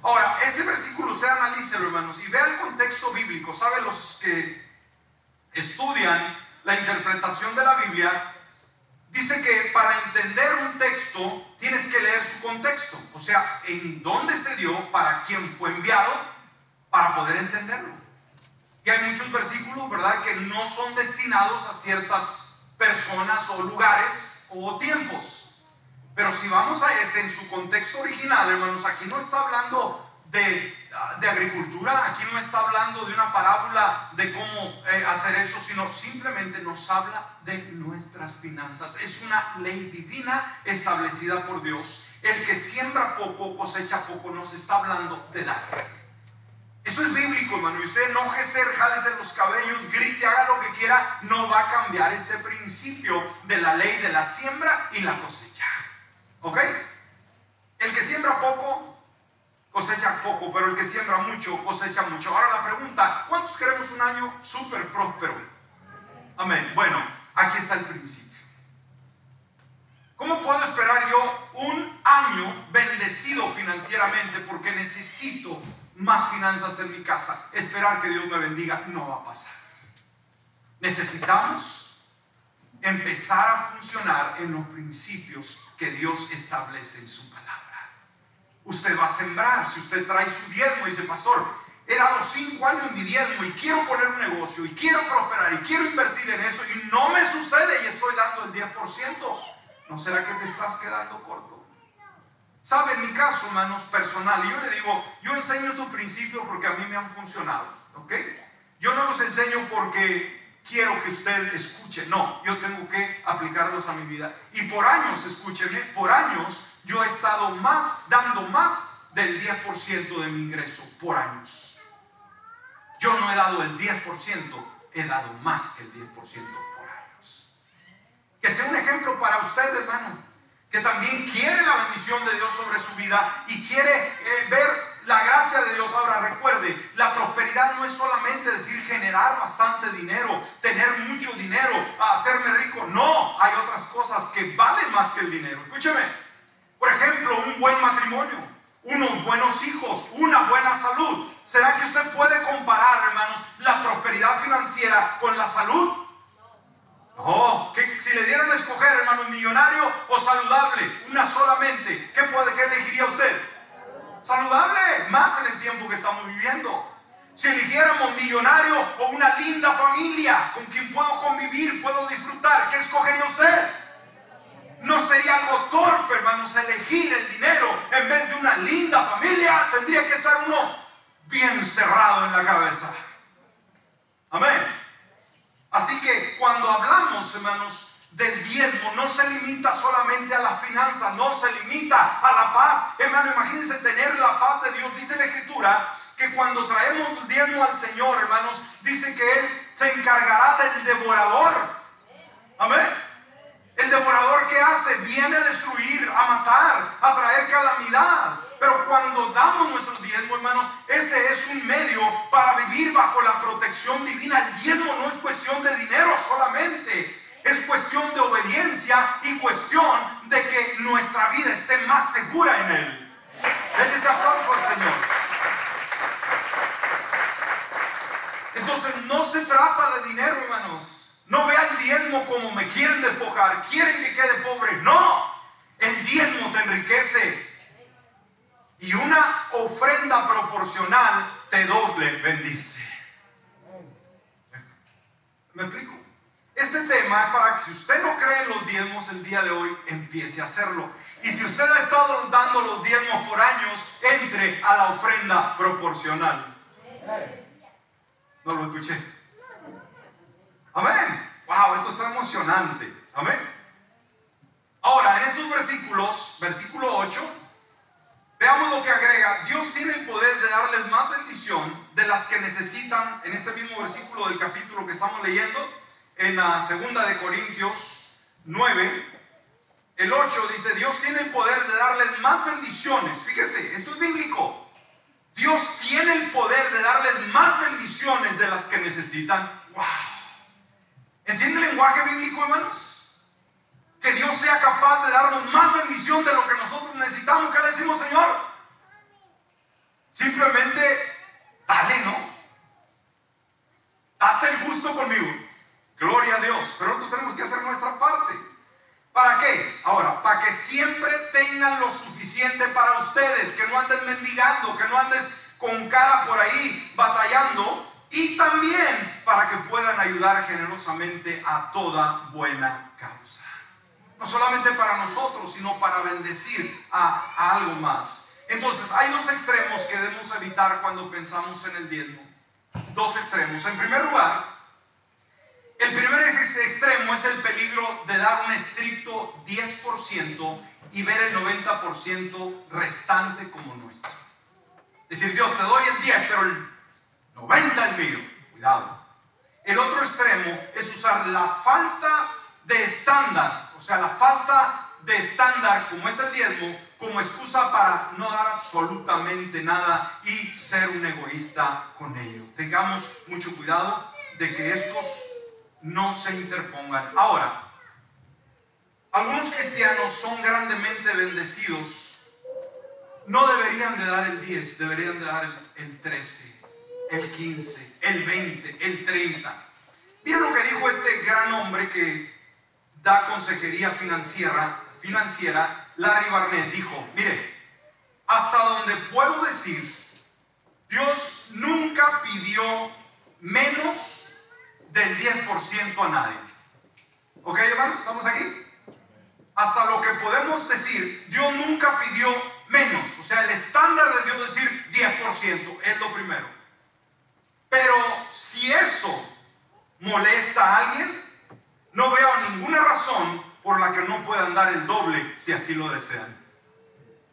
Ahora, este versículo usted analícelo, hermanos, y vea el contexto bíblico. ¿Sabe los que estudian la interpretación de la Biblia, dice que para entender un texto tienes que leer su contexto, o sea, en dónde se dio, para quién fue enviado, para poder entenderlo. Y hay muchos versículos, ¿verdad?, que no son destinados a ciertas personas o lugares o tiempos. Pero si vamos a este en su contexto original, hermanos, aquí no está hablando de, agricultura, aquí no está hablando de una parábola de cómo eh, hacer esto, sino simplemente nos habla de nuestras finanzas. Es una ley divina establecida por Dios. El que siembra poco, cosecha poco, nos está hablando de dar. Esto es bíblico, hermano. Y usted ser, jálese los cabellos, grite, haga lo que quiera. No va a cambiar este principio de la ley de la siembra y la cosecha. ¿Ok? El que siembra poco, cosecha poco, pero el que siembra mucho cosecha mucho. Ahora la pregunta, ¿cuántos queremos un año súper próspero? Amén. Bueno, aquí está el principio. ¿Cómo puedo esperar yo un año bendecido financieramente porque necesito más finanzas en mi casa? Esperar que Dios me bendiga no va a pasar. Necesitamos empezar a funcionar en los principios que Dios establece en su usted va a sembrar. Si usted trae su diezmo y dice, pastor, he dado cinco años mi diezmo y quiero poner un negocio y quiero prosperar y quiero invertir en eso y no me sucede y estoy dando el 10%, ¿no será que te estás quedando corto? ¿Sabe? En mi caso, hermanos, personal, y yo le digo, yo enseño estos principios porque a mí me han funcionado, ¿ok? Yo no los enseño porque quiero que usted escuche, no, yo tengo que aplicarlos a mi vida. Y por años, escúcheme, por años yo he estado más, dando más del 10% de mi ingreso por años. Yo no he dado el 10% he dado más que el 10% por años. Que sea un ejemplo para usted, hermano, que también quiere la bendición de Dios sobre su vida y quiere eh, ver la gracia de Dios. Ahora recuerde, la prosperidad no es solamente decir generar bastante dinero, tener mucho dinero, hacerme rico. No, hay otras cosas que valen más que el dinero. Escúcheme, por ejemplo, un buen matrimonio, unos buenos hijos, una buena salud. ¿Será que usted puede comparar, hermanos, la prosperidad financiera con la salud? No, que si le dieran a escoger, hermano, millonario o saludable, una solamente, ¿qué puede, qué elegiría usted? saludable, más en el tiempo que estamos viviendo. Si eligiéramos millonario o una linda familia con quien puedo convivir, puedo disfrutar, ¿qué escogería usted? No sería algo torpe, hermanos, elegir el dinero en vez de una linda familia. Tendría que estar uno bien cerrado en la cabeza. Amén. Así que cuando hablamos, hermanos, del diezmo no se limita solamente a las finanzas, no se limita a la paz. Hermano, imagínense tener la paz de Dios. Dice la Escritura que cuando traemos diezmo al Señor, hermanos, dice que Él se encargará del devorador. Amén. El devorador que hace viene a destruir, a matar, a traer calamidad. Pero cuando damos nuestro diezmo, hermanos, ese es un medio para vivir bajo la protección divina. El diezmo no es cuestión de dinero solamente. Es cuestión de obediencia y cuestión de que nuestra vida esté más segura en Él. Denle ese aplauso al Señor. Entonces no se trata de dinero, hermanos. No vea el diezmo como me quieren despojar, quieren que quede pobre. No, el diezmo te enriquece. Y una ofrenda proporcional te doble bendice. ¿Me explico? Este tema es para que si usted no cree en los diezmos el día de hoy, empiece a hacerlo. Y si usted ha estado dando los diezmos por años, entre a la ofrenda proporcional. No lo escuché. Amén. Wow, esto está emocionante. Amén. Ahora, en estos versículos, versículo 8, veamos lo que agrega. Dios tiene el poder de darles más bendición de las que necesitan en este mismo versículo del capítulo que estamos leyendo en la segunda de Corintios 9, el 8 dice, Dios tiene el poder de darles más bendiciones. Fíjese, esto es bíblico. Dios tiene el poder de darles más bendiciones de las que necesitan. ¡Wow! ¿Entiende el lenguaje bíblico, hermanos? Que Dios sea capaz de darnos más bendición de lo que nosotros necesitamos. ¿Qué le decimos, Señor? Simplemente, dale, ¿no? Date el gusto conmigo. Gloria a Dios. Pero nosotros tenemos que hacer nuestra parte. ¿Para qué? Ahora, para que siempre tengan lo suficiente para ustedes, que no anden mendigando, que no andes con cara por ahí batallando, y también para que puedan ayudar generosamente a toda buena solamente para nosotros, sino para bendecir a, algo más. Entonces, hay dos extremos que debemos evitar cuando pensamos en el diezmo. Dos extremos. En primer lugar, el primer extremo es el peligro de dar un estricto 10% y ver el 90% restante como nuestro. Decir, Dios, te doy el 10, pero el 90 es mío. Cuidado. El otro extremo es usar la falta de estándar, o sea, la falta de estándar como es el diezmo, como excusa para no dar absolutamente nada y ser un egoísta con ello. Tengamos mucho cuidado de que estos no se interpongan. Ahora, algunos cristianos son grandemente bendecidos. No deberían de dar el 10, deberían de dar el, 13, el 15, el 20, el 30. Miren lo que dijo este gran hombre que da consejería financiera, financiera, Larry Barnett. Dijo, mire, hasta donde puedo decir, Dios nunca pidió menos del 10% a nadie. ¿Ok, hermanos? ¿Estamos aquí? Hasta lo que podemos decir, Dios nunca pidió menos. O sea, el estándar de Dios es decir 10% es lo primero. Pero si eso molesta a alguien, no veo ninguna razón por la que no puedan dar el doble si así lo desean.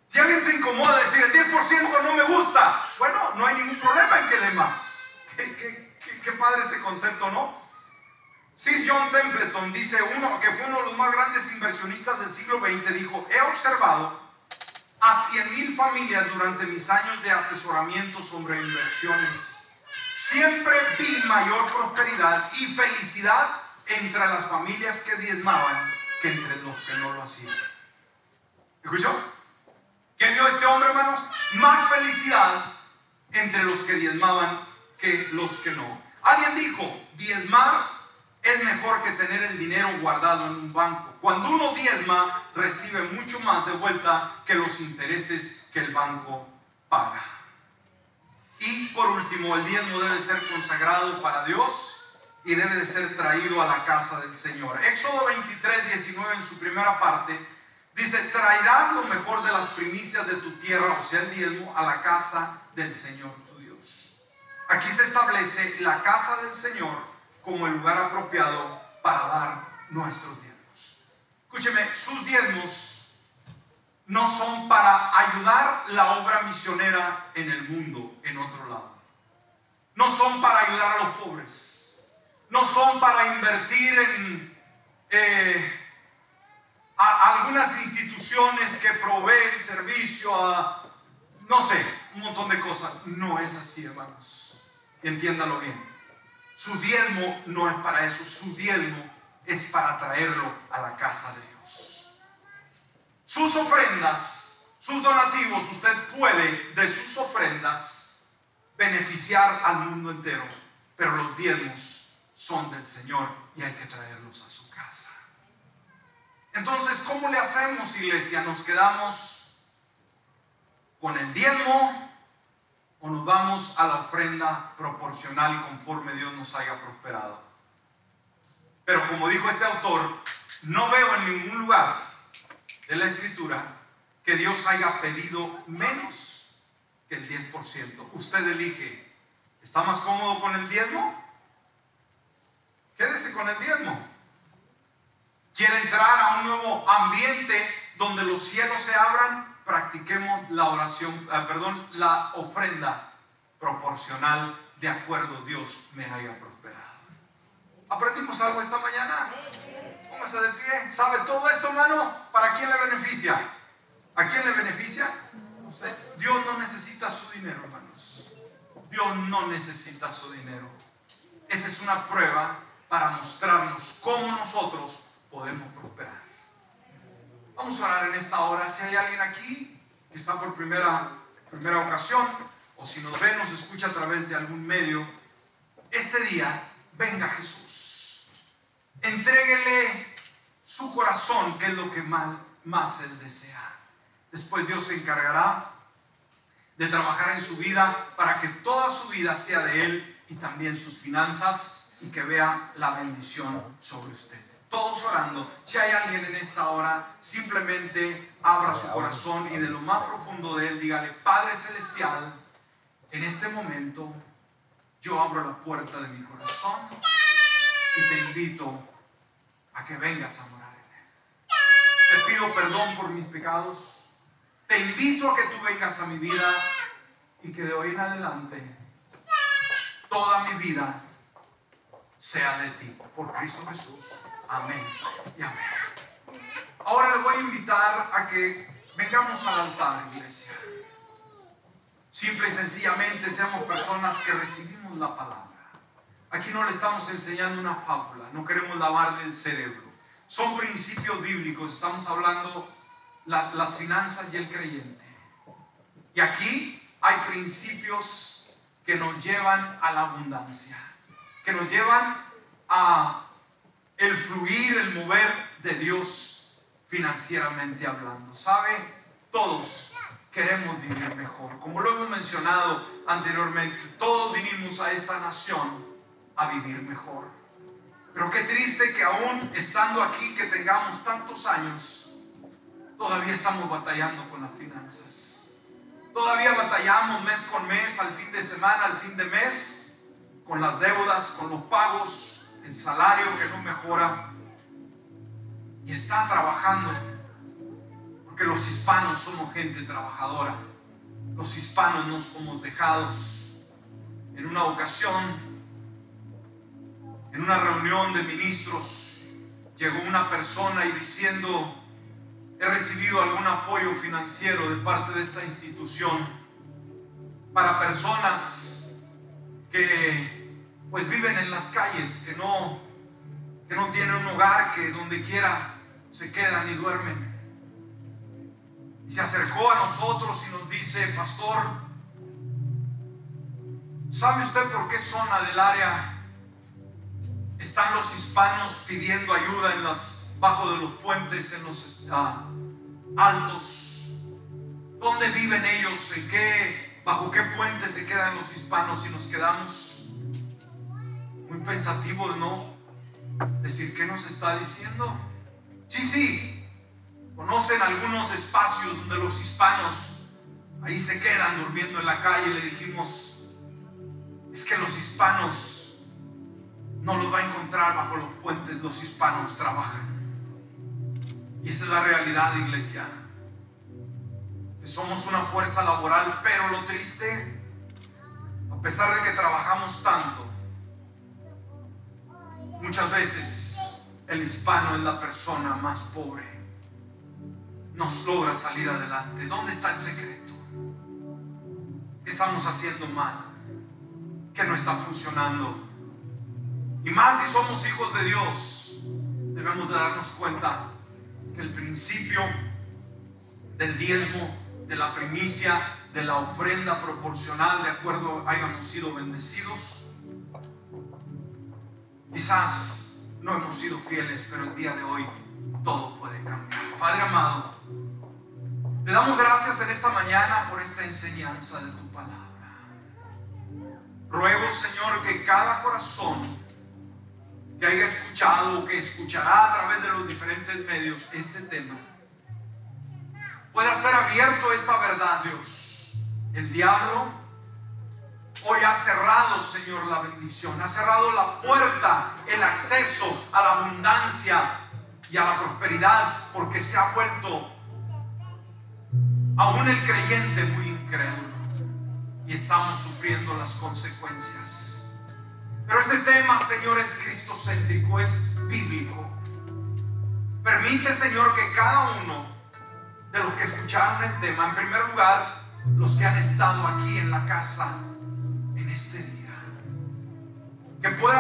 Si alguien se incomoda decir el 10% no me gusta, bueno, no hay ningún problema en que dé más. Qué, padre este concepto, ¿no? Sir John Templeton dice, uno que fue uno de los más grandes inversionistas del siglo XX, dijo, he observado a 100.000 familias durante mis años de asesoramiento sobre inversiones. Siempre vi mayor prosperidad y felicidad entre las familias que diezmaban que entre los que no lo hacían. ¿Escuchó? ¿Qué vio este hombre, hermanos? Más felicidad entre los que diezmaban que los que no. Alguien dijo, diezmar es mejor que tener el dinero guardado en un banco. Cuando uno diezma, recibe mucho más de vuelta que los intereses que el banco paga. Y por último, el diezmo debe ser consagrado para Dios y debe de ser traído a la casa del Señor. Éxodo 23, 19 en su primera parte dice, traerás lo mejor de las primicias de tu tierra, o sea, el diezmo, a la casa del Señor tu Dios. Aquí se establece la casa del Señor como el lugar apropiado para dar nuestros diezmos. Escúcheme, sus diezmos no son para ayudar la obra misionera en el mundo, en otro lado. No son para ayudar a los pobres. No son para invertir en eh, algunas instituciones que proveen servicio a, no sé, un montón de cosas. No es así, hermanos. Entiéndalo bien. Su diezmo no es para eso, su diezmo es para traerlo a la casa de Dios. Sus ofrendas, sus donativos, usted puede de sus ofrendas beneficiar al mundo entero, pero los diezmos son del Señor y hay que traerlos a su casa. Entonces, ¿cómo le hacemos, iglesia? ¿Nos quedamos con el diezmo o nos vamos a la ofrenda proporcional y conforme Dios nos haya prosperado. Pero como dijo este autor, no veo en ningún lugar de la escritura que Dios haya pedido menos que el 10%. Usted elige, ¿está más cómodo con el diezmo? Quédese con el diezmo. ¿Quiere entrar a un nuevo ambiente donde los cielos se abran? practiquemos la oración, ah, perdón, la ofrenda proporcional de acuerdo Dios me haya prosperado. ¿Aprendimos algo esta mañana? Póngase de pie. ¿Sabe todo esto, hermano? ¿Para quién le beneficia? ¿A quién le beneficia? Dios no necesita su dinero, hermanos. Dios no necesita su dinero. Esta es una prueba para mostrarnos cómo nosotros podemos prosperar. Vamos a orar en esta hora. Si hay alguien aquí que está por primera, primera ocasión, o si nos ve, nos escucha a través de algún medio, este día, venga Jesús. Entréguele su corazón, que es lo que más, más él desea. Después Dios se encargará de trabajar en su vida para que toda su vida sea de Él y también sus finanzas y que vea la bendición sobre usted todos orando. Si hay alguien en esta hora, simplemente abra su corazón y de lo más profundo de él dígale, Padre Celestial, en este momento yo abro la puerta de mi corazón y te invito a que vengas a morar en él. Te pido perdón por mis pecados. Te invito a que tú vengas a mi vida y que de hoy en adelante toda mi vida sea de ti, por Cristo Jesús. Amén y amén. Ahora les voy a invitar a que vengamos al altar, iglesia. Simple y sencillamente seamos personas que recibimos la palabra. Aquí no le estamos enseñando una fábula, no queremos lavarle el cerebro. Son principios bíblicos, estamos hablando las finanzas y el creyente. Y aquí hay principios que nos llevan a la abundancia, que nos llevan a el fluir, el mover de Dios financieramente hablando. ¿Sabe? Todos queremos vivir mejor. Como lo hemos mencionado anteriormente, todos vinimos a esta nación a vivir mejor. Pero qué triste que aún estando aquí, que tengamos tantos años, todavía estamos batallando con las finanzas. Todavía batallamos mes con mes, al fin de semana, al fin de mes, con las deudas, con los pagos, el salario que no mejora y está trabajando. Porque los hispanos somos gente trabajadora. Los hispanos no somos dejados. En una ocasión en una reunión de ministros llegó una persona y diciendo, he recibido algún apoyo financiero de parte de esta institución para personas que pues viven en las calles, que no, que no tienen un hogar, que donde quiera se quedan y duermen. Y se acercó a nosotros y nos dice, pastor, ¿sabe usted por qué zona del área están los hispanos pidiendo ayuda en las, bajo de los puentes, en los ah, altos? ¿Dónde viven ellos? ¿En qué, bajo qué puente se quedan los hispanos y nos quedamos muy pensativos de no decir qué nos está diciendo? Sí, sí, conocen algunos espacios donde los hispanos ahí se quedan durmiendo en la calle. Le dijimos, es que los hispanos no los va a encontrar bajo los puentes, los hispanos trabajan. Y esa es la realidad, iglesia. Que somos una fuerza laboral, pero lo triste, a pesar de que trabajamos tanto, muchas veces el hispano es la persona más pobre nos logra salir adelante. ¿Dónde está el secreto? ¿Qué estamos haciendo mal? ¿Qué no está funcionando? Y más si somos hijos de Dios, debemos de darnos cuenta que el principio del diezmo, de la primicia, de la ofrenda proporcional, de acuerdo hayamos sido bendecidos, quizás no hemos sido fieles, pero el día de hoy todo puede cambiar. Padre amado, te damos gracias en esta mañana por esta enseñanza de tu palabra. Ruego, Señor, que cada corazón que haya escuchado o que escuchará a través de los diferentes medios este tema, pueda ser abierto esta verdad, Dios. El diablo hoy ha cerrado, Señor, la bendición, ha cerrado la puerta, el acceso a la abundancia y a la prosperidad, porque se ha vuelto aún el creyente muy incrédulo, y estamos sufriendo las consecuencias. Pero este tema, Señor, es cristocéntrico, es bíblico. Permite, Señor, que cada uno de los que escucharon el tema, en primer lugar, los que han estado aquí en la casa que puedan